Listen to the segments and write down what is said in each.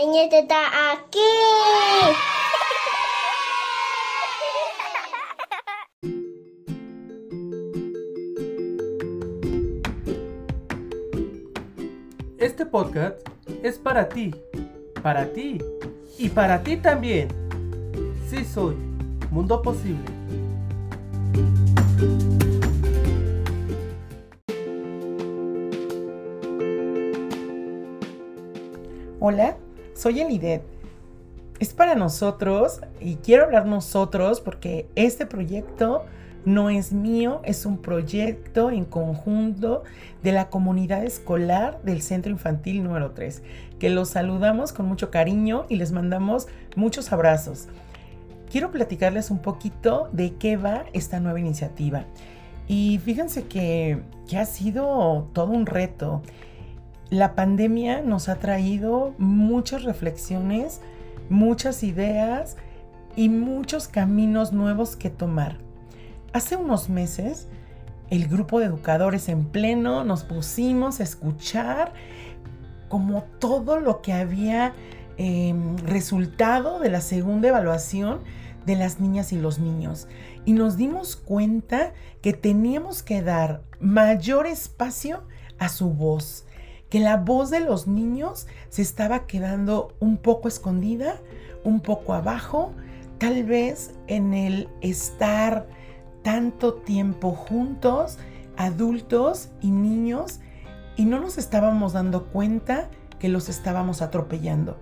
Niña está aquí. Este podcast es para ti, para ti y para ti también. Sí soy, Mundo Posible. Hola, soy Elidet. Es para nosotros y quiero hablar nosotros porque este proyecto no es mío, es un proyecto en conjunto de la comunidad escolar del Centro Infantil número 3, que los saludamos con mucho cariño y les mandamos muchos abrazos. Quiero platicarles un poquito de qué va esta nueva iniciativa. Y fíjense que, que ha sido todo un reto. La pandemia nos ha traído muchas reflexiones, muchas ideas y muchos caminos nuevos que tomar. Hace unos meses, el grupo de educadores en pleno nos pusimos a escuchar como todo lo que había eh, resultado de la segunda evaluación de las niñas y los niños. Y nos dimos cuenta que teníamos que dar mayor espacio a su voz, que la voz de los niños se estaba quedando un poco escondida, un poco abajo, tal vez en el estar tanto tiempo juntos, adultos y niños, y no nos estábamos dando cuenta que los estábamos atropellando.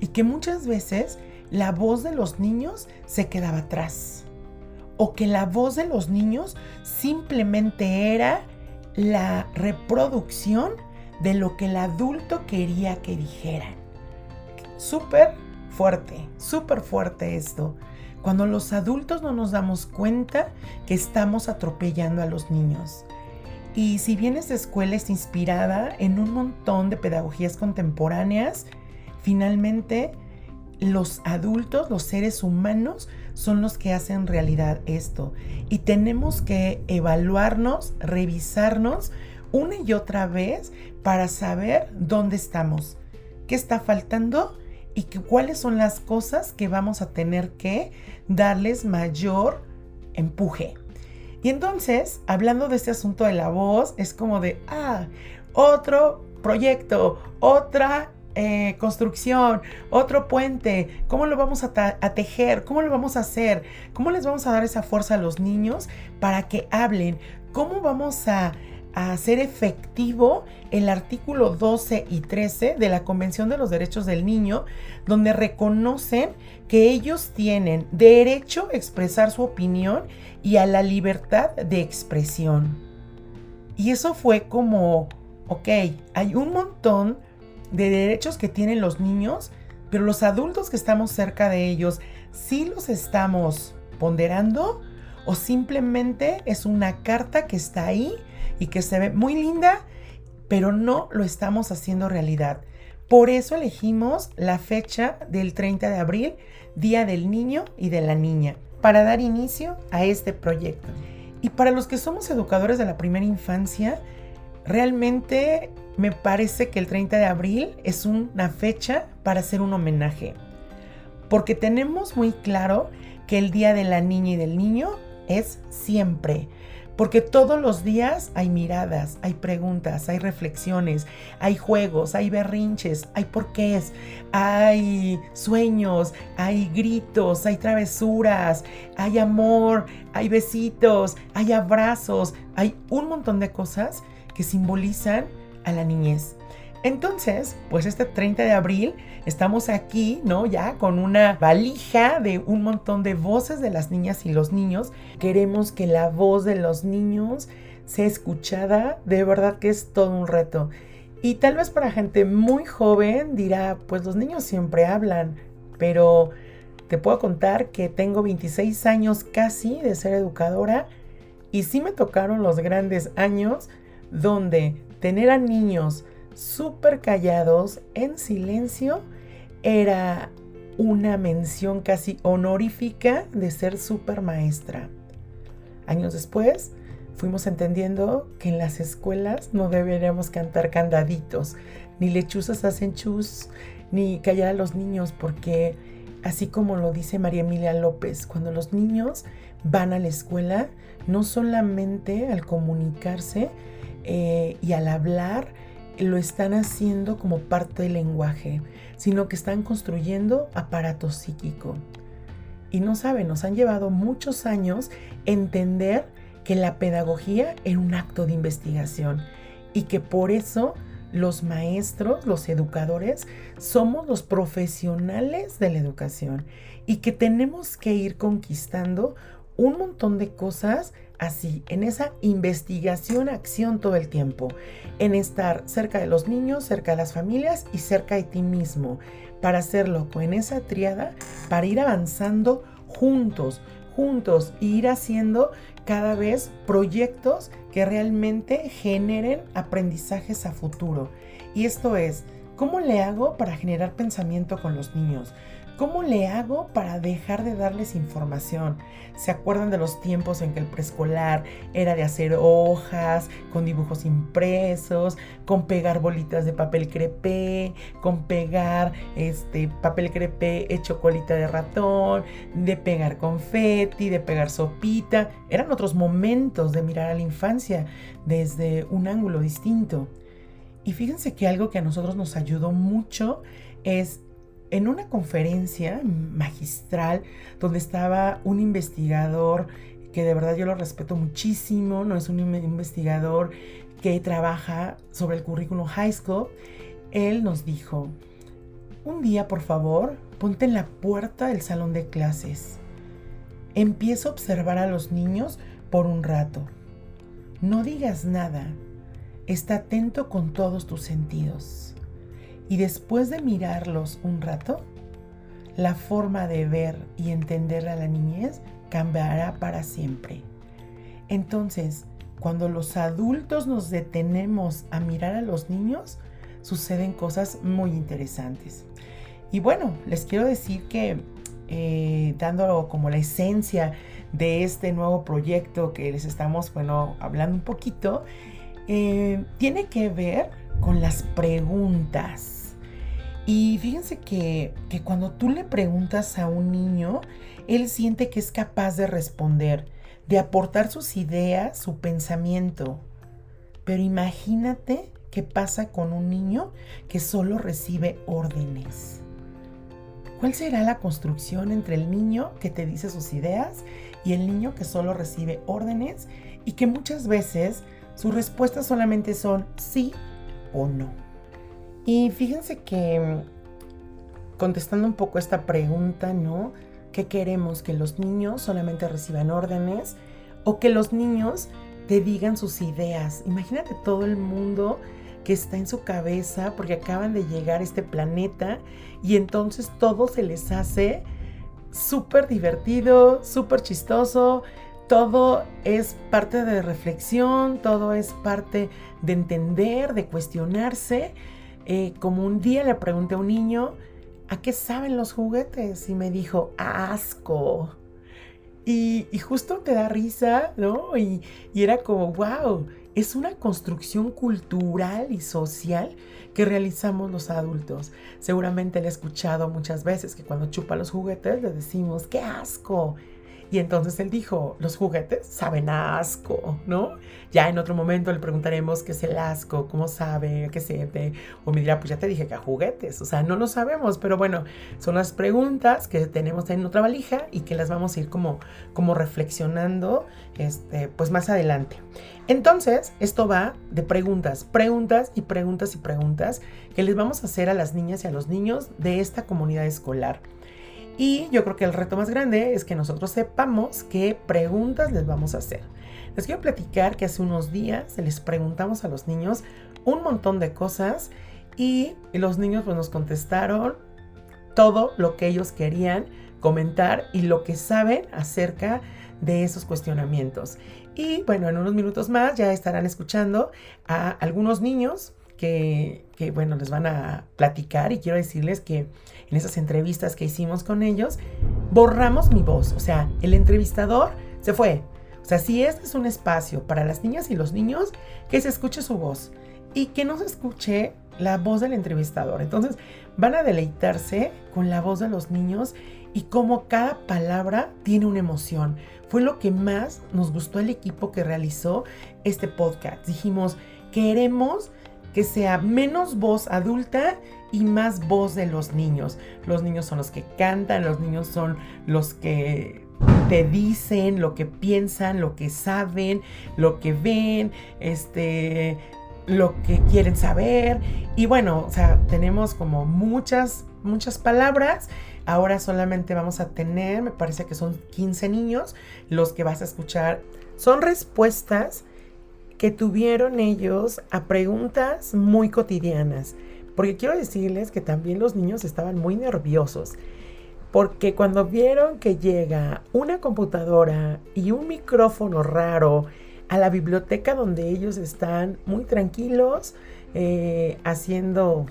Y que muchas veces la voz de los niños se quedaba atrás. O que la voz de los niños simplemente era la reproducción de lo que el adulto quería que dijeran. Súper fuerte, súper fuerte esto cuando los adultos no nos damos cuenta que estamos atropellando a los niños. Y si bien esta escuela es inspirada en un montón de pedagogías contemporáneas, finalmente los adultos, los seres humanos, son los que hacen realidad esto. Y tenemos que evaluarnos, revisarnos una y otra vez para saber dónde estamos, qué está faltando y cuáles son las cosas que vamos a tener que darles mayor empuje. Y entonces, hablando de este asunto de la voz, es como de, ah, otro proyecto, otra eh, construcción, otro puente, ¿cómo lo vamos a, a, tejer? ¿Cómo lo vamos a hacer? ¿Cómo les vamos a dar esa fuerza a los niños para que hablen? ¿Cómo vamos a a hacer efectivo el artículo 12 y 13 de la Convención de los Derechos del Niño, donde reconocen que ellos tienen derecho a expresar su opinión y a la libertad de expresión. Y eso fue como, ok, hay un montón de derechos que tienen los niños, pero los adultos que estamos cerca de ellos, ¿sí los estamos ponderando? ¿O simplemente es una carta que está ahí? Y que se ve muy linda, pero no lo estamos haciendo realidad. Por eso elegimos la fecha del 30 de abril, Día del Niño y de la Niña, para dar inicio a este proyecto. Y para los que somos educadores de la primera infancia, realmente me parece que el 30 de abril es una fecha para hacer un homenaje. Porque tenemos muy claro que el Día de la Niña y del Niño es siempre. Porque todos los días hay miradas, hay preguntas, hay reflexiones, hay juegos, hay berrinches, hay porqués, hay sueños, hay gritos, hay travesuras, hay amor, hay besitos, hay abrazos, hay un montón de cosas que simbolizan a la niñez. Entonces, pues este 30 de abril estamos aquí, ¿no? Ya con una valija de un montón de voces de las niñas y los niños. Queremos que la voz de los niños sea escuchada. De verdad que es todo un reto. Y tal vez para gente muy joven dirá, pues los niños siempre hablan, pero te puedo contar que tengo 26 años casi de ser educadora y sí me tocaron los grandes años donde tener a niños súper callados, en silencio, era una mención casi honorífica de ser súper maestra. Años después, fuimos entendiendo que en las escuelas no deberíamos cantar candaditos, ni lechuzas hacen chus, ni callar a los niños, porque así como lo dice María Emilia López, cuando los niños van a la escuela, no solamente al comunicarse eh, y al hablar, lo están haciendo como parte del lenguaje, sino que están construyendo aparato psíquico. Y no saben, nos han llevado muchos años entender que la pedagogía era un acto de investigación y que por eso los maestros, los educadores, somos los profesionales de la educación y que tenemos que ir conquistando un montón de cosas así, en esa investigación, acción todo el tiempo, en estar cerca de los niños, cerca de las familias y cerca de ti mismo, para hacerlo con esa triada, para ir avanzando juntos, juntos, e ir haciendo cada vez proyectos que realmente generen aprendizajes a futuro. Y esto es, ¿cómo le hago para generar pensamiento con los niños? ¿Cómo le hago para dejar de darles información? ¿Se acuerdan de los tiempos en que el preescolar era de hacer hojas con dibujos impresos, con pegar bolitas de papel crepé, con pegar este papel crepé hecho colita de ratón, de pegar confeti, de pegar sopita? Eran otros momentos de mirar a la infancia desde un ángulo distinto. Y fíjense que algo que a nosotros nos ayudó mucho es en una conferencia magistral donde estaba un investigador que de verdad yo lo respeto muchísimo, no es un investigador que trabaja sobre el currículum high school, él nos dijo, un día por favor, ponte en la puerta del salón de clases. Empieza a observar a los niños por un rato. No digas nada. Está atento con todos tus sentidos. Y después de mirarlos un rato, la forma de ver y entender a la niñez cambiará para siempre. Entonces, cuando los adultos nos detenemos a mirar a los niños, suceden cosas muy interesantes. Y bueno, les quiero decir que eh, dándolo como la esencia de este nuevo proyecto que les estamos, bueno, hablando un poquito, eh, tiene que ver con las preguntas. Y fíjense que, que cuando tú le preguntas a un niño, él siente que es capaz de responder, de aportar sus ideas, su pensamiento. Pero imagínate qué pasa con un niño que solo recibe órdenes. ¿Cuál será la construcción entre el niño que te dice sus ideas y el niño que solo recibe órdenes y que muchas veces sus respuestas solamente son sí o no. Y fíjense que mm, contestando un poco esta pregunta, ¿no? ¿Qué queremos? ¿Que los niños solamente reciban órdenes o que los niños te digan sus ideas? Imagínate todo el mundo que está en su cabeza porque acaban de llegar a este planeta y entonces todo se les hace súper divertido, súper chistoso, todo es parte de reflexión, todo es parte de entender, de cuestionarse. Eh, como un día le pregunté a un niño, ¿a qué saben los juguetes? Y me dijo, asco. Y, justo te da risa, ¿no? Y, era como, wow, es una construcción cultural y social que realizamos los adultos. Seguramente le he escuchado muchas veces que cuando chupa los juguetes le decimos, qué asco. Y entonces él dijo, los juguetes saben asco, ¿no? Ya en otro momento le preguntaremos qué es el asco, cómo sabe, qué siente. O me dirá, pues ya te dije que a juguetes. O sea, no lo sabemos, pero bueno, son las preguntas que tenemos en otra valija y que las vamos a ir como, como reflexionando este, pues más adelante. Entonces, esto va de preguntas, preguntas y preguntas y preguntas que les vamos a hacer a las niñas y a los niños de esta comunidad escolar. Y yo creo que el reto más grande es que nosotros sepamos qué preguntas les vamos a hacer. Les quiero platicar que hace unos días les preguntamos a los niños un montón de cosas y los niños pues nos contestaron todo lo que ellos querían comentar y lo que saben acerca de esos cuestionamientos. Y bueno, en unos minutos más ya estarán escuchando a algunos niños que, bueno, les van a platicar y quiero decirles que en esas entrevistas que hicimos con ellos, borramos mi voz, o sea, el entrevistador se fue. O sea, si este es un espacio para las niñas y los niños, que se escuche su voz y que no se escuche la voz del entrevistador. Entonces, van a deleitarse con la voz de los niños y cómo cada palabra tiene una emoción. Fue lo que más nos gustó el equipo que realizó este podcast. Dijimos, queremos que sea menos voz adulta y más voz de los niños. Los niños son los que cantan, los niños son los que te dicen lo que piensan, lo que saben, lo que ven, este, lo que quieren saber. Y bueno, o sea, tenemos como muchas, muchas palabras. Ahora solamente vamos a tener, me parece que son 15 niños los que vas a escuchar. Son respuestas que tuvieron ellos a preguntas muy cotidianas. Porque quiero decirles que también los niños estaban muy nerviosos. Porque cuando vieron que llega una computadora y un micrófono raro a la biblioteca donde ellos están muy tranquilos, eh, haciendo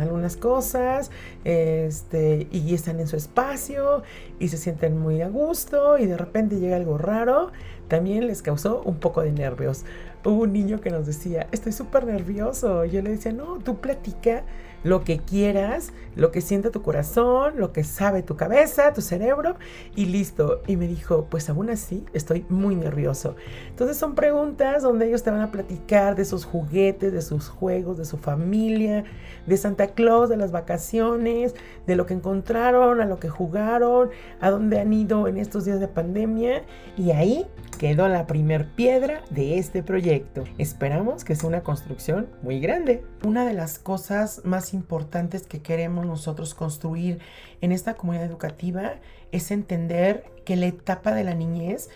algunas cosas, este, y están en su espacio y se sienten muy a gusto y de repente llega algo raro, también les causó un poco de nervios. Hubo un niño que nos decía, estoy súper nervioso. Yo le decía, no, tú platica lo que quieras, lo que siente tu corazón, lo que sabe tu cabeza, tu cerebro y listo. Y me dijo, pues aún así estoy muy nervioso. Entonces son preguntas donde ellos te van a platicar de sus juguetes, de sus juegos, de su familia, de Santa Claus, de las vacaciones, de lo que encontraron, a lo que jugaron, a dónde han ido en estos días de pandemia. Y ahí quedó la primer piedra de este proyecto. Esperamos que sea una construcción muy grande. Una de las cosas más importantes que queremos nosotros construir en esta comunidad educativa es entender que la etapa de la niñez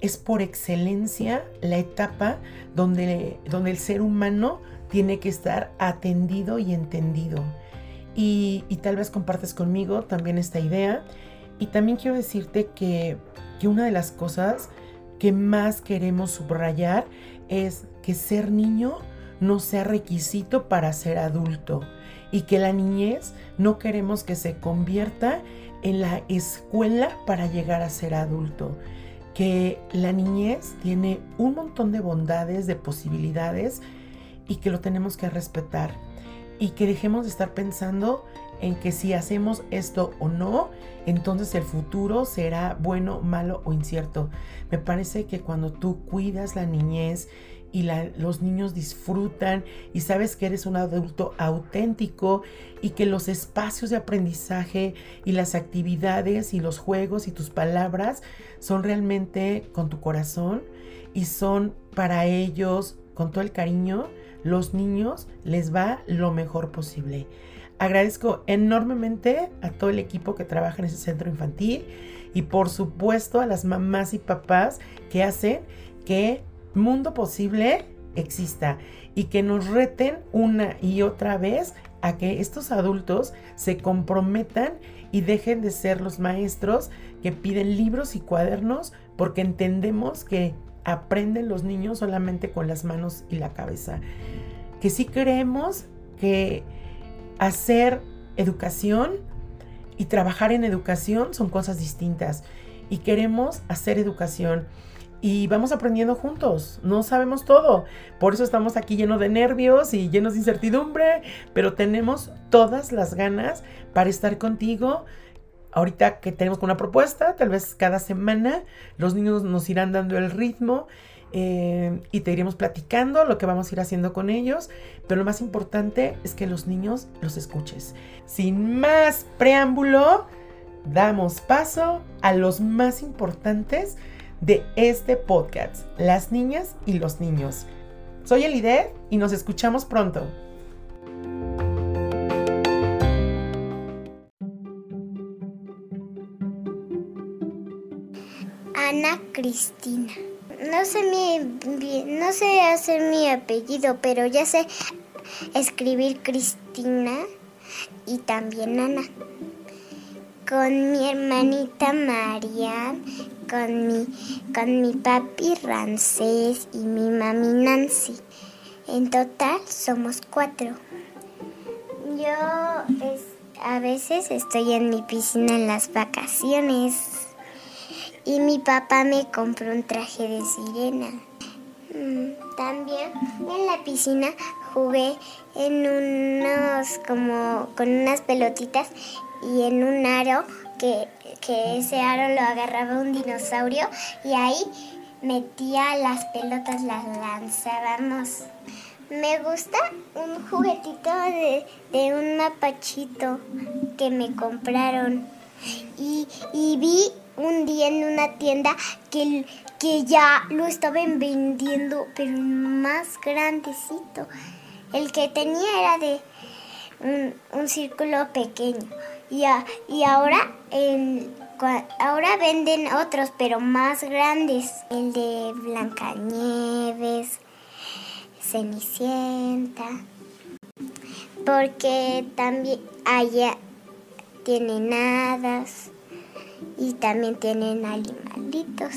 es por excelencia la etapa donde, donde el ser humano tiene que estar atendido y entendido. Y, tal vez compartes conmigo también esta idea. Y también quiero decirte que, que una de las cosas que más queremos subrayar es que ser niño no sea requisito para ser adulto y que la niñez no queremos que se convierta en la escuela para llegar a ser adulto. Que la niñez tiene un montón de bondades, de posibilidades y que lo tenemos que respetar. Y que dejemos de estar pensando en que si hacemos esto o no, entonces el futuro será bueno, malo o incierto. Me parece que cuando tú cuidas la niñez y los niños disfrutan y sabes que eres un adulto auténtico y que los espacios de aprendizaje y las actividades y los juegos y tus palabras son realmente con tu corazón y son para ellos con todo el cariño, los niños les va lo mejor posible. Agradezco enormemente a todo el equipo que trabaja en ese centro infantil y por supuesto a las mamás y papás que hacen que Mundo Posible exista y que nos reten una y otra vez a que estos adultos se comprometan y dejen de ser los maestros que piden libros y cuadernos porque entendemos que aprenden los niños solamente con las manos y la cabeza. Que sí creemos que hacer educación y trabajar en educación son cosas distintas y queremos hacer educación y vamos aprendiendo juntos, no sabemos todo, por eso estamos aquí llenos de nervios y llenos de incertidumbre, pero tenemos todas las ganas para estar contigo. Ahorita que tenemos una propuesta, tal vez cada semana los niños nos irán dando el ritmo eh, y te iremos platicando lo que vamos a ir haciendo con ellos, pero lo más importante es que los niños los escuches. Sin más preámbulo, damos paso a los más importantes de este podcast, las niñas y los niños. Soy Elide y nos escuchamos pronto. Ana Cristina. No sé, mi, no sé hacer mi apellido, pero ya sé escribir Cristina y también Ana. Con mi hermanita María, con mi, con mi papi Rancés y mi mami Nancy. En total somos cuatro. Yo a veces estoy en mi piscina en las vacaciones y mi papá me compró un traje de sirena. Mm, también en la piscina jugué en unos como con unas pelotitas y en un aro que, que ese aro lo agarraba un dinosaurio y ahí metía las pelotas, las lanzábamos. Me gusta un juguetito de, de un mapachito que me compraron. Y, y vi un día en una tienda que, que ya lo estaban vendiendo, pero más grandecito. El que tenía era de un, un círculo pequeño. Y, y ahora, ahora venden otros, pero más grandes. El de Blancanieves, Cenicienta. Porque también allá tienen hadas y también tienen animalitos.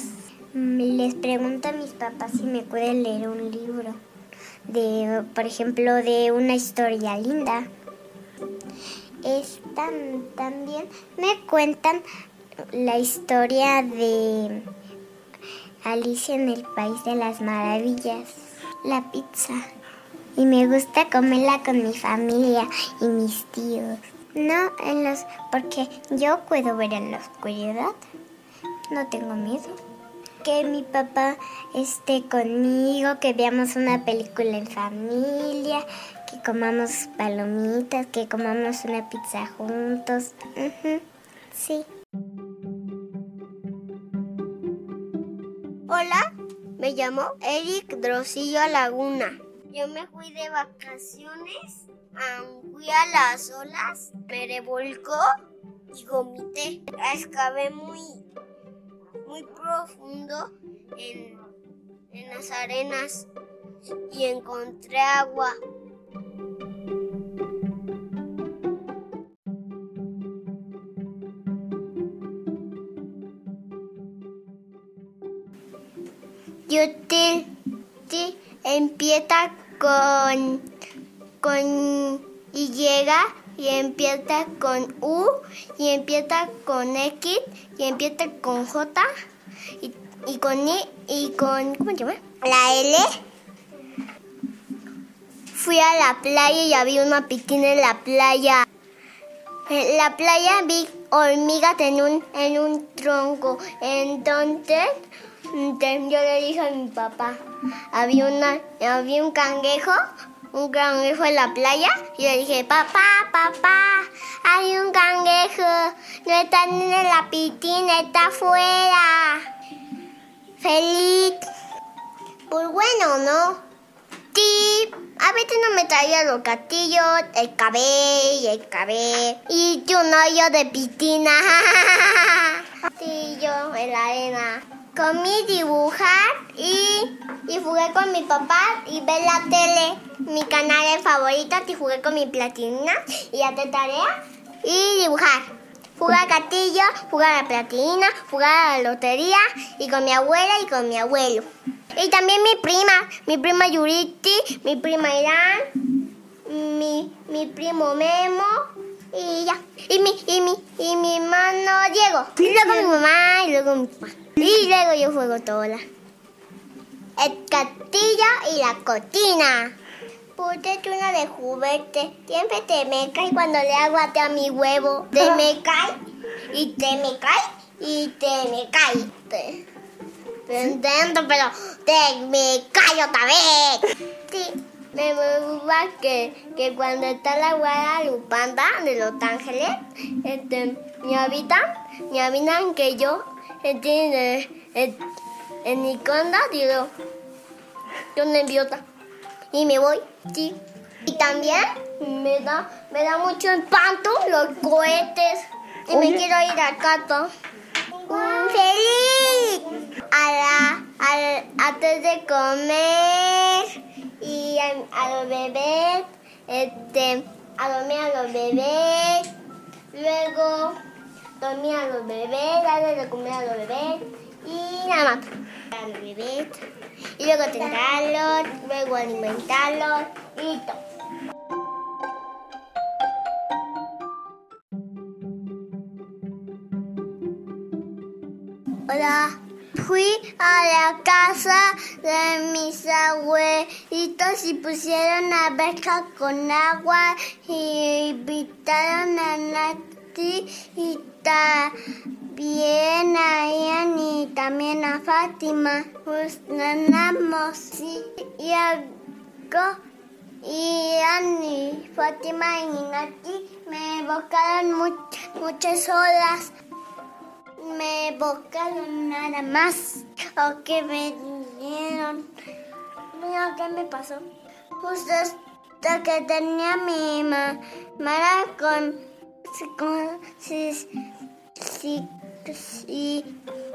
Les pregunto a mis papás si me pueden leer un libro de, por ejemplo, de una historia linda. Están también me cuentan la historia de Alicia en el País de las Maravillas, la pizza. Y me gusta comerla con mi familia y mis tíos. No en los porque yo puedo ver en la oscuridad. No tengo miedo. Que mi papá esté conmigo, que veamos una película en familia, que comamos palomitas, que comamos una pizza juntos. Sí. Hola, me llamo Eric Drosillo Laguna. Yo me fui de vacaciones, fui a las olas, me revolcó y vomité. Escavé muy, muy profundo en, en las arenas y encontré agua. Te empieza con, con Y y empieza con U y empieza con X y empieza con J y, y con I y con ¿cómo se llama? La L. Fui a la playa y había una piscina en la playa. En la playa vi hormigas en un, en un tronco. Entonces yo le dije a mi papá, había, una, había un cangrejo, un cangrejo en la playa, y le dije, papá, papá, hay un cangrejo, no está en la piscina, está afuera. Feliz. Pues bueno, ¿no? Sí, a veces no me traía los castillos, el cabello, el cabello, y yo no yo de piscina. sí, yo en la arena comí dibujar y, y jugué con mi papá y ver la tele, mi canal favorito, y jugué con mi platina y hacer tarea y dibujar. Jugar gatillo, jugar a la platina, jugar a la lotería y con mi abuela y con mi abuelo. Y también mi prima, mi prima Yuriti, mi prima Irán, mi, mi primo Memo y ya. Y mi, y mi, y mi hermano Diego. Y luego mi mamá y luego mi papá. Y luego yo juego toda. El castillo y la cortina. Puse una de juguete. Siempre te me cae cuando le hago a mi huevo. Te me cae y te me cae y te me cae. Te, te intento, pero te me cae otra vez. Sí. Me gusta que, que cuando está la Guadalupanda de Los Ángeles, este, me habitan, me habitan que yo tiene en mi conda, digo, yo nerviosa y me voy, sí. Y también me da, me da mucho espanto los cohetes y me quiero ir a casa. ¡Feliz! A la, a, antes de comer y a, los bebés, este, a dormir a los bebés, luego dormir a los bebés, darle de comer a los bebés y nada más. A los bebés. Y luego tentarlos, luego alimentarlos y todo. sola. Fui a la casa de mis abuelitos y pusieron alberca con agua y invitaron a Y también a Ian y también a Fátima. Pues ganamos y algo Ian y Fátima y Nati me evocaron muchas olas me evocaron nada más o que me dieron. Mira qué me pasó. Justo hasta que tenía mi mamá con si,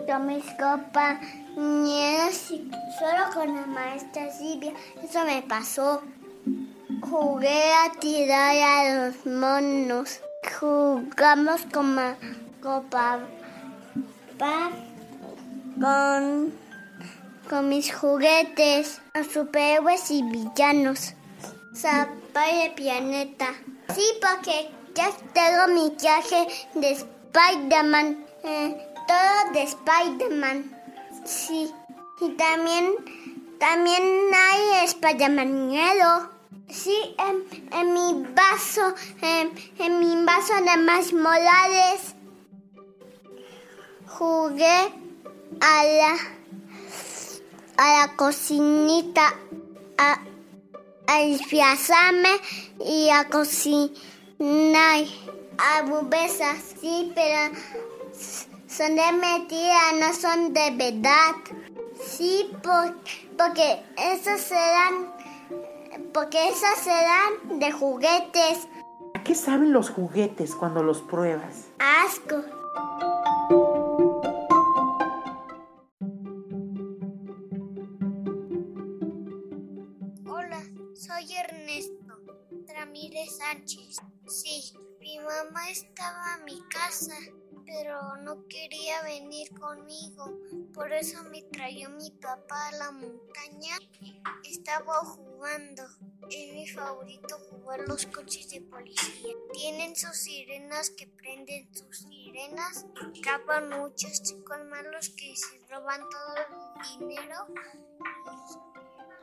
con mis compañeros y solo con la maestra Silvia. Eso me pasó. Jugué a tirar a los monos. Jugamos con copa con, con mis juguetes, a superhéroes y villanos. Zapa de planeta. Sí, porque ya tengo mi traje de Spider-Man. Eh, todo de Spider-Man. Sí. Y también, también hay Spider-Man Sí, en, mi vaso, en, mi vaso de más molares jugué a la, a la cocinita, a, a y a cocinar a bubesas, sí, pero son de mentira, no son de verdad. Sí, porque esas serán, porque esas serán de juguetes. ¿A qué saben los juguetes cuando los pruebas? Asco. Sánchez. Sí, mi mamá estaba en mi casa, pero no quería venir conmigo. Por eso me trajo mi papá a la montaña. Estaba jugando. Es mi favorito jugar los coches de policía. Tienen sus sirenas que prenden sus sirenas. Atrapan muchos chicos malos que se roban todo el dinero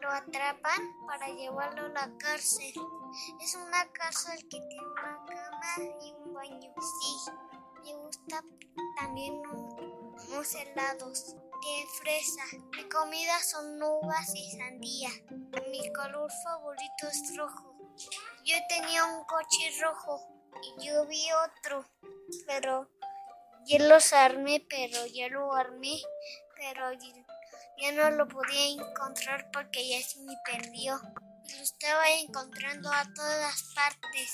lo atrapan para llevarlo a la cárcel. Es una cárcel que tiene y un baño. Sí, me gusta también unos helados de fresa. Mi comida son uvas y sandía. Mi color favorito es rojo. Yo tenía un coche rojo y yo vi otro, pero yo los armé, pero ya lo armé, pero ya no lo podía encontrar porque ya se me perdió. Lo estaba encontrando a todas partes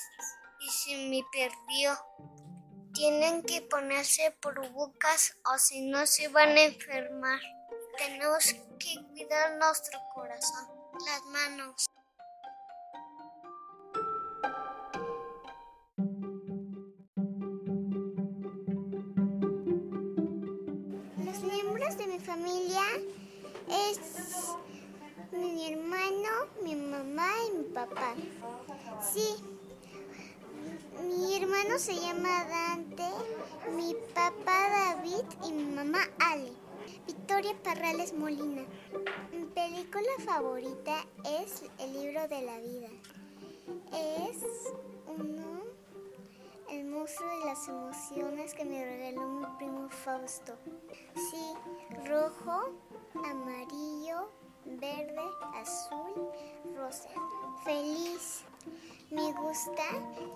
y se me perdió. Tienen que ponerse por bocas o si no se van a enfermar. Tenemos que cuidar nuestro corazón, las manos. Los miembros de mi familia es mi hermano, mi mamá y mi papá. Sí, mi hermano se llama Dante, mi papá David y mi mamá Ale. Victoria Parrales Molina. Mi película favorita es El libro de la vida. Es uno, el monstruo de las emociones que me regaló mi primo Fausto. Sí, rojo, amarillo, verde, azul, rosa. Feliz. Me gusta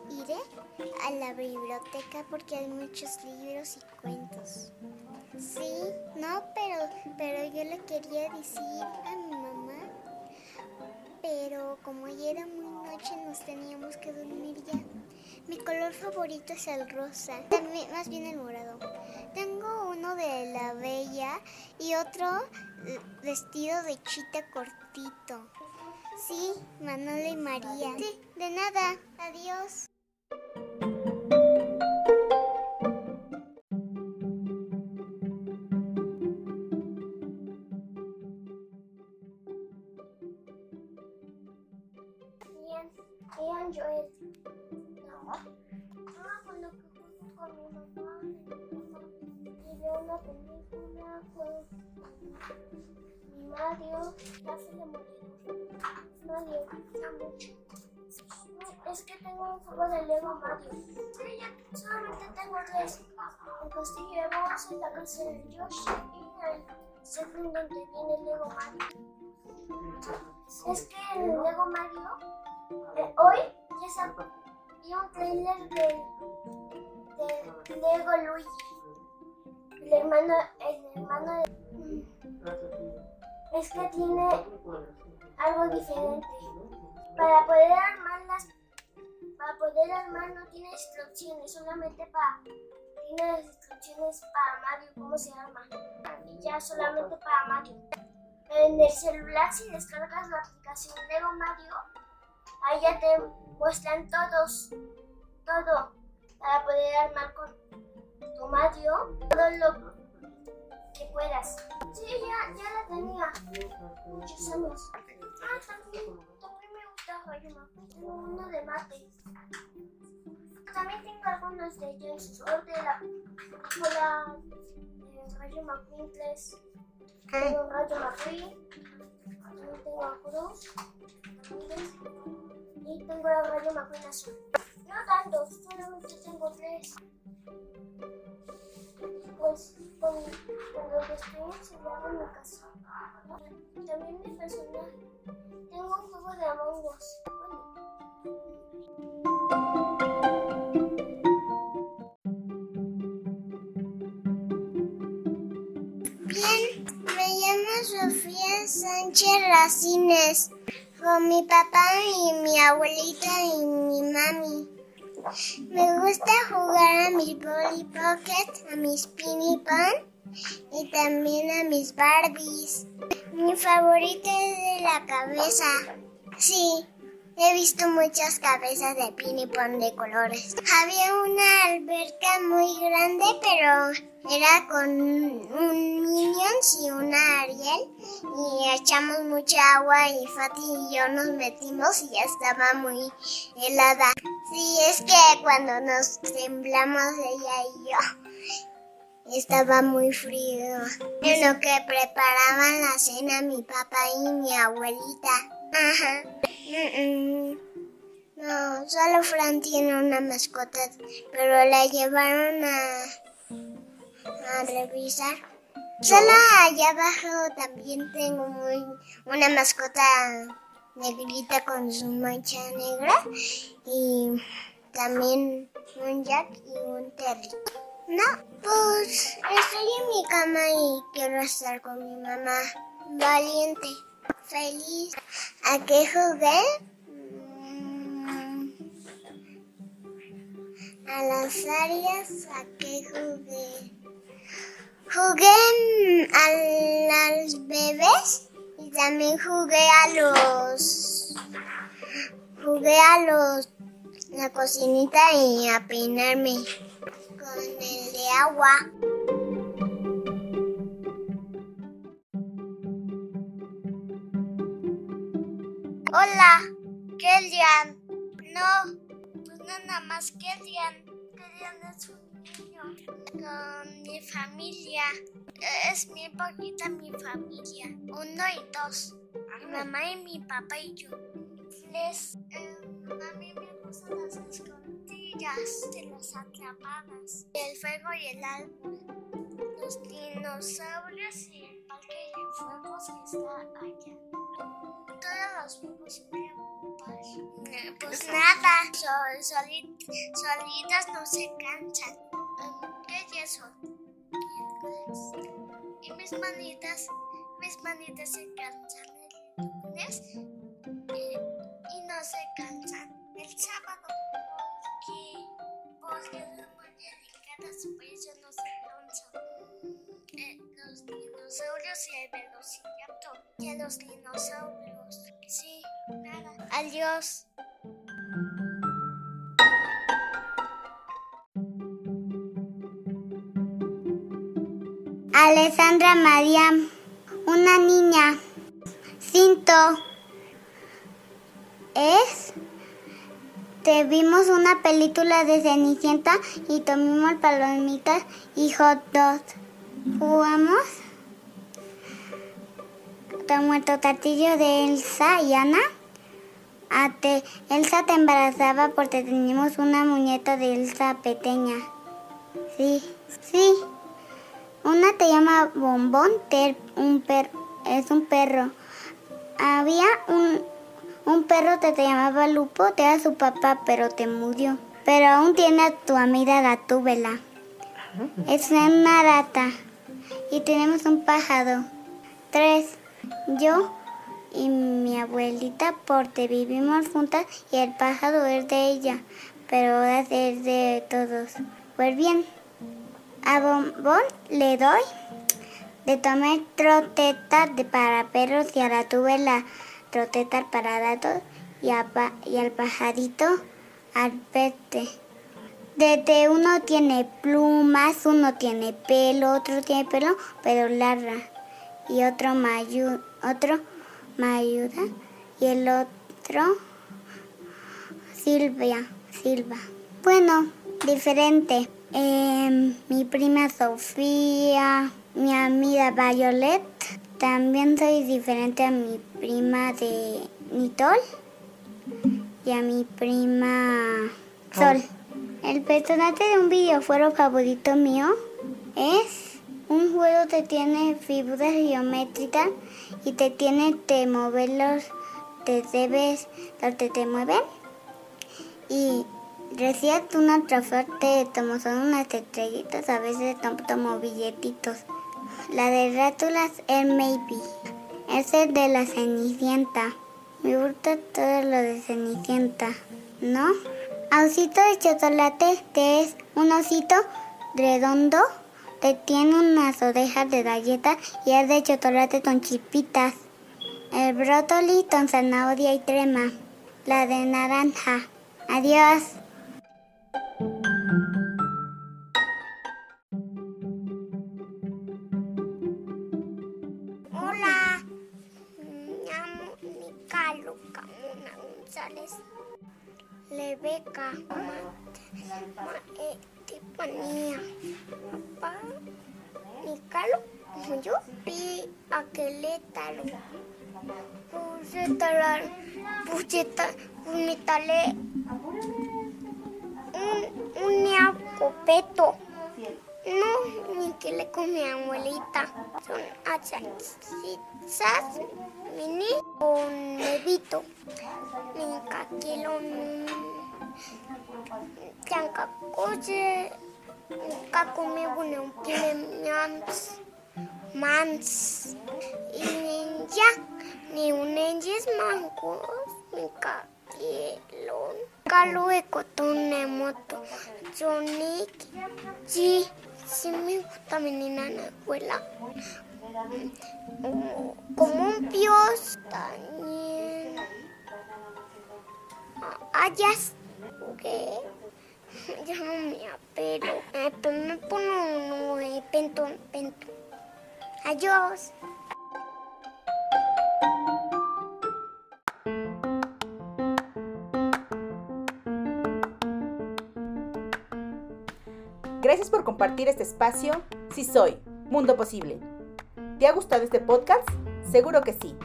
ir a la biblioteca porque hay muchos libros y cuentos. Sí, no, pero, pero yo le quería decir a mi mamá, pero como ya era muy noche nos teníamos que dormir ya. Mi color favorito es el rosa, también, más bien el morado. Tengo uno de la bella y otro vestido de chita cortito. Sí, Manola y María. Sí, de nada. Adiós. Es que tengo un juego de Lego Mario. Solamente tengo tres. El castillo de Bowser, la casa de Yoshi y el segundo donde viene Lego Mario. Es que el Lego Mario, eh, hoy ya salió un trailer de, de Lego Luigi. El hermano, el hermano de... Es que tiene algo diferente. Para poder armar para poder armar no tiene instrucciones, solamente para tiene instrucciones para Mario cómo se arma. Y ya solamente para Mario. En el celular si descargas la aplicación Lego Mario, ahí ya te muestran todos, todo, para poder armar con tu Mario todo lo que puedas. Sí, ya, ya la tenía. Muchos años. Ah, también, también me gusta Rayuma. Tengo uno de mate. También tengo algunos de James Bond de la película de Rayo McQueen 3. Tengo Rayo McQueen. También tengo a Cruz. Y tengo a Rayo McQueen azul. No tantos, solamente tengo tres. Pues con, con lo que estoy enseñando en mi casa. También mi personaje. Tengo un juego de Among. Bien, me llamo Sofía Sánchez Racines, con mi papá y mi abuelita y mi mami. Me gusta jugar a mis Polly Pocket, a mis Pinny Pan y también a mis Barbies. Mi favorita es de la cabeza. Sí, he visto muchas cabezas de Pinny Pan de colores. Había una alberca muy grande, pero era con un Minions y una Ariel. Y echamos mucha agua y Fati y yo nos metimos y ya estaba muy helada. Sí, es que cuando nos temblamos ella y yo, estaba muy frío. En lo que preparaban la cena mi papá y mi abuelita. Ajá. No, solo Fran tiene una mascota, pero la llevaron a, a revisar. Solo allá abajo también tengo muy, una mascota negrita con su mancha negra y también un Jack y un Terry. No, pues estoy en mi cama y quiero estar con mi mamá. Valiente, feliz. ¿A qué jugué? Mm, A las áreas, ¿a qué jugué? Jugué a los bebés también jugué a los jugué a los la cocinita y a peinarme con el de agua. Hola, Kelian. No, pues no nada más Kelian. Kelian es un niño con mi familia. Es mi poquita mi familia. Uno y dos. Mamá y mi papá y yo. Les, eh, a mí me gustan las escondidas de las atrapadas. El fuego y el árbol. Los dinosaurios y el parque de fuegos que está allá. Todos los y preguntas. Pues nada, sol, soli- solitas no se cansan. ¿Qué día son? Y mis manitas, mis manitas se cansan el lunes y, y no se cansan el sábado. Porque, porque son muy delicadas, por eso no se cansan. Eh, los dinosaurios y el velociraptor. Y a los dinosaurios. Sí, nada. Adiós. Alessandra Mariam, una niña. Cinto. Es. Te vimos una película de Cenicienta y tomamos palomitas y hot dog. Jugamos como el totatillo de Elsa y Ana. Elsa te embarazaba porque teníamos una muñeca de Elsa pequeña. Sí, sí. Una te llama Bombón, un es un perro. Había un, un perro que te llamaba Lupo, te era su papá, pero te murió. Pero aún tiene a tu amiga Gatúbela. Es una rata. Y tenemos un pájaro. Tres. Yo y mi abuelita porque vivimos juntas y el pájaro es de ella, pero ahora es de todos. Pues bien, a Bombón le doy de tomar trotetas de para perros y a tuve la troteta para gatos y, y al pajarito al pete. Desde uno tiene plumas, uno tiene pelo, otro tiene pelo, pero larga. Y otro me ayuda, otro me ayuda. Y el otro, Silvia, Silva. Bueno, diferente. Em, mi prima Sofía, mi amiga Violet. También soy diferente a mi prima de Nitol y a mi prima Sol. El personaje de un videojuego favorito mío es un juego que tiene figuras geométricas y te tiene que moverlos, te debes, que te mueven y Decía una trofeo te son unas estrellitas, a veces tomo billetitos. La de rátulas es Maybe. Ese es de la Cenicienta. Me gusta todo lo de Cenicienta, ¿no? Osito de chocolate, que es un osito redondo que tiene unas orejas de galleta y es de chocolate con chipitas. El brócoli con zanahoria y crema. La de naranja. Adiós. Lebeca, Tipanía, Papá, Nicalo, yo y Aquelétalo. Pusetalar, puseta, punetale, un, un neacopeto. No, ni que le con mi abuelita. Son achachizas, mini con levito. Ni caquilón. Chanca coche. Kakumi bune un pime mans. Mans. Y ya, ni un enjis mancos. Ni caquilón. Calue cotone moto. Jonik. Ji. Sí me gusta venir a la escuela. Como un pios también. Que ya no me apelo. Pero me pongo un pentón, pentón. Adiós. Gracias por compartir este espacio. Sí soy, Mundo Posible. ¿Te ha gustado este podcast? Seguro que sí.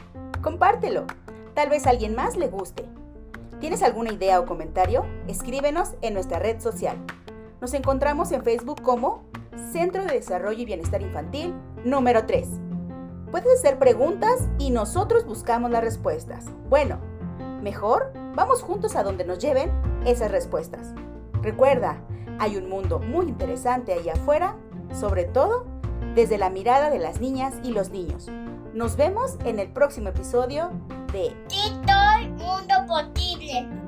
Compártelo. Tal vez a alguien más le guste. ¿Tienes alguna idea o comentario? Escríbenos en nuestra red social. Nos encontramos en Facebook como Centro de Desarrollo y Bienestar Infantil número 3. Puedes hacer preguntas y nosotros buscamos las respuestas. Bueno, mejor vamos juntos a donde nos lleven esas respuestas. Recuerda, hay un mundo muy interesante allá afuera, sobre todo desde la mirada de las niñas y los niños. Nos vemos en el próximo episodio de Tito Mundo Posible.